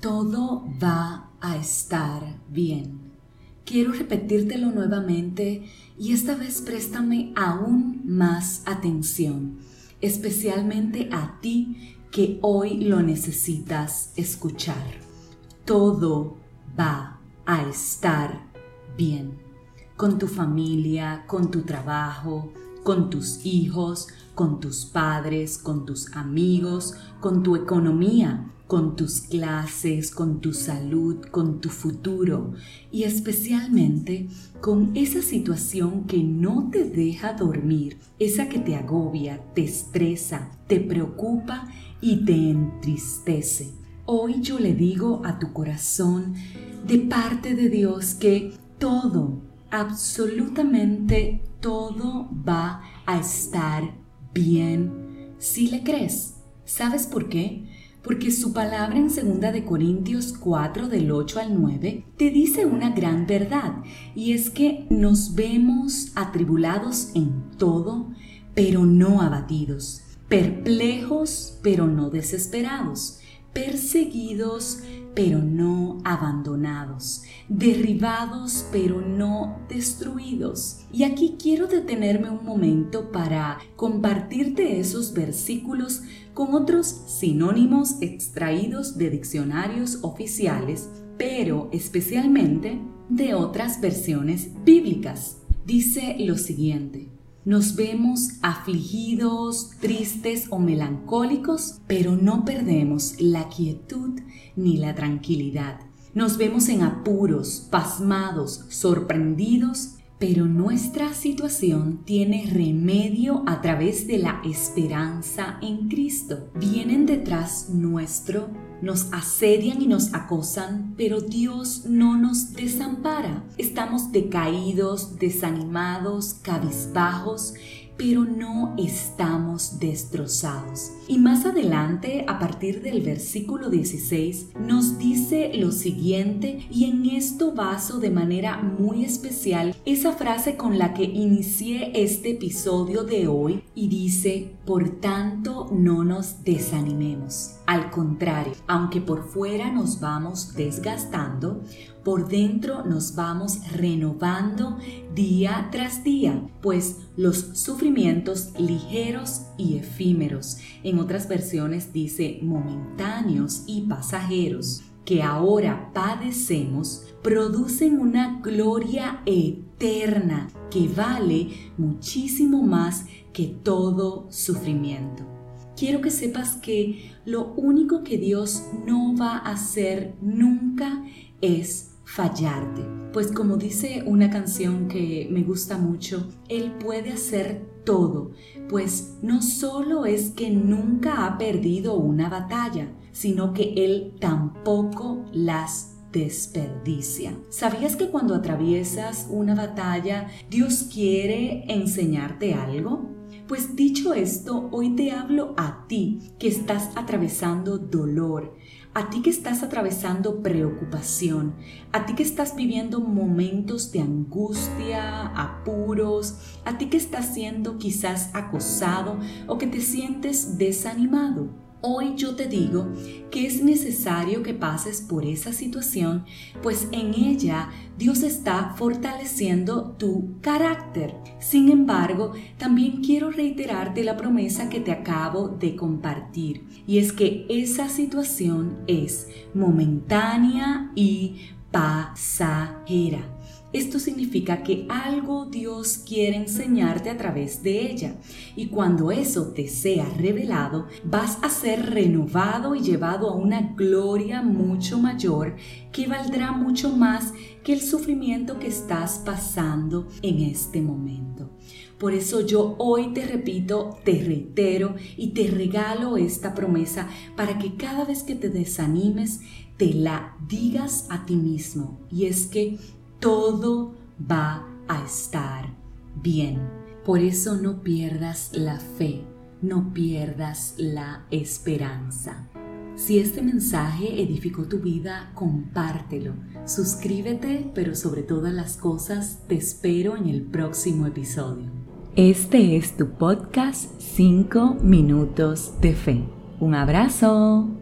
todo va a estar bien. Quiero repetírtelo nuevamente y esta vez préstame aún más atención, especialmente a ti que hoy lo necesitas escuchar. Todo va a estar bien. Con tu familia, con tu trabajo, con tus hijos, con tus padres, con tus amigos, con tu economía, con tus clases, con tu salud, con tu futuro y especialmente con esa situación que no te deja dormir, esa que te agobia, te estresa, te preocupa y te entristece. Hoy yo le digo a tu corazón de parte de Dios que todo, absolutamente todo va a estar bien si le crees. ¿Sabes por qué? Porque su palabra en 2 de Corintios 4 del 8 al 9 te dice una gran verdad y es que nos vemos atribulados en todo, pero no abatidos, perplejos, pero no desesperados, perseguidos, pero no abandonados, derribados, pero no destruidos. Y aquí quiero detenerme un momento para compartirte esos versículos con otros sinónimos extraídos de diccionarios oficiales, pero especialmente de otras versiones bíblicas. Dice lo siguiente. Nos vemos afligidos, tristes o melancólicos, pero no perdemos la quietud ni la tranquilidad. Nos vemos en apuros, pasmados, sorprendidos, pero nuestra situación tiene remedio a través de la esperanza en Cristo. Vienen detrás nuestro nos asedian y nos acosan, pero Dios no nos desampara. Estamos decaídos, desanimados, cabizbajos, pero no estamos destrozados. Y más adelante, a partir del versículo 16, nos dice lo siguiente, y en esto baso de manera muy especial esa frase con la que inicié este episodio de hoy, y dice, por tanto no nos desanimemos. Al contrario, aunque por fuera nos vamos desgastando, por dentro nos vamos renovando día tras día, pues los sufrimientos ligeros y efímeros, en otras versiones dice momentáneos y pasajeros, que ahora padecemos, producen una gloria eterna que vale muchísimo más que todo sufrimiento. Quiero que sepas que lo único que Dios no va a hacer nunca es fallarte. Pues como dice una canción que me gusta mucho, Él puede hacer todo, pues no solo es que nunca ha perdido una batalla, sino que Él tampoco las desperdicia. ¿Sabías que cuando atraviesas una batalla, Dios quiere enseñarte algo? Pues dicho esto, hoy te hablo a ti que estás atravesando dolor, a ti que estás atravesando preocupación, a ti que estás viviendo momentos de angustia, apuros, a ti que estás siendo quizás acosado o que te sientes desanimado. Hoy yo te digo que es necesario que pases por esa situación, pues en ella Dios está fortaleciendo tu carácter. Sin embargo, también quiero reiterarte la promesa que te acabo de compartir, y es que esa situación es momentánea y pasajera. Esto significa que algo Dios quiere enseñarte a través de ella y cuando eso te sea revelado vas a ser renovado y llevado a una gloria mucho mayor que valdrá mucho más que el sufrimiento que estás pasando en este momento. Por eso yo hoy te repito, te reitero y te regalo esta promesa para que cada vez que te desanimes, te la digas a ti mismo. Y es que todo va a estar bien. Por eso no pierdas la fe, no pierdas la esperanza. Si este mensaje edificó tu vida, compártelo. Suscríbete, pero sobre todas las cosas te espero en el próximo episodio. Este es tu podcast 5 minutos de fe. Un abrazo.